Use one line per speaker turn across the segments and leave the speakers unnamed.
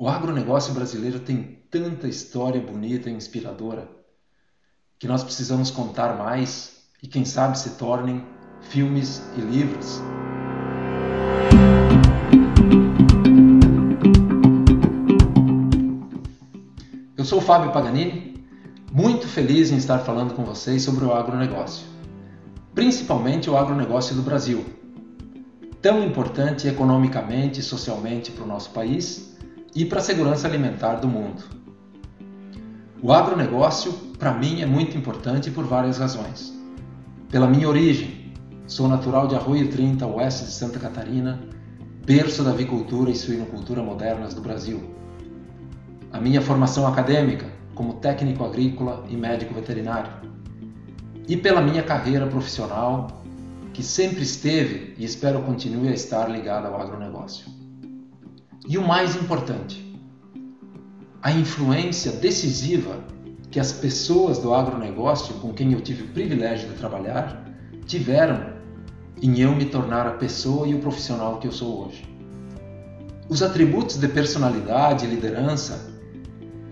O agronegócio brasileiro tem tanta história bonita e inspiradora que nós precisamos contar mais e, quem sabe, se tornem filmes e livros. Eu sou o Fábio Paganini, muito feliz em estar falando com vocês sobre o agronegócio, principalmente o agronegócio do Brasil, tão importante economicamente e socialmente para o nosso país e para a segurança alimentar do mundo. O agronegócio, para mim, é muito importante por várias razões. Pela minha origem, sou natural de Arroio 30, oeste de Santa Catarina, berço da avicultura e suinocultura modernas do Brasil. A minha formação acadêmica, como técnico agrícola e médico veterinário. E pela minha carreira profissional, que sempre esteve e espero continue a estar ligada ao agronegócio. E o mais importante, a influência decisiva que as pessoas do agronegócio com quem eu tive o privilégio de trabalhar tiveram em eu me tornar a pessoa e o profissional que eu sou hoje. Os atributos de personalidade e liderança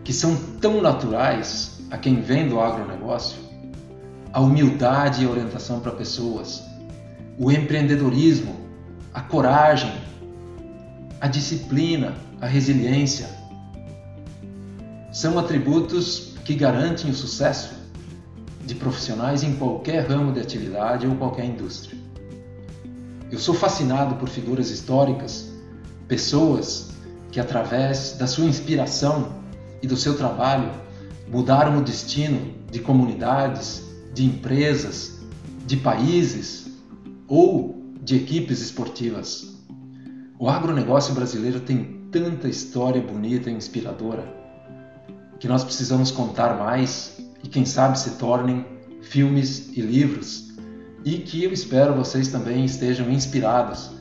que são tão naturais a quem vem do agronegócio, a humildade e orientação para pessoas, o empreendedorismo, a coragem, a disciplina, a resiliência. São atributos que garantem o sucesso de profissionais em qualquer ramo de atividade ou qualquer indústria. Eu sou fascinado por figuras históricas, pessoas que, através da sua inspiração e do seu trabalho, mudaram o destino de comunidades, de empresas, de países ou de equipes esportivas. O agronegócio brasileiro tem tanta história bonita e inspiradora que nós precisamos contar mais e, quem sabe, se tornem filmes e livros e que eu espero vocês também estejam inspirados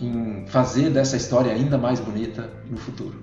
em fazer dessa história ainda mais bonita no futuro.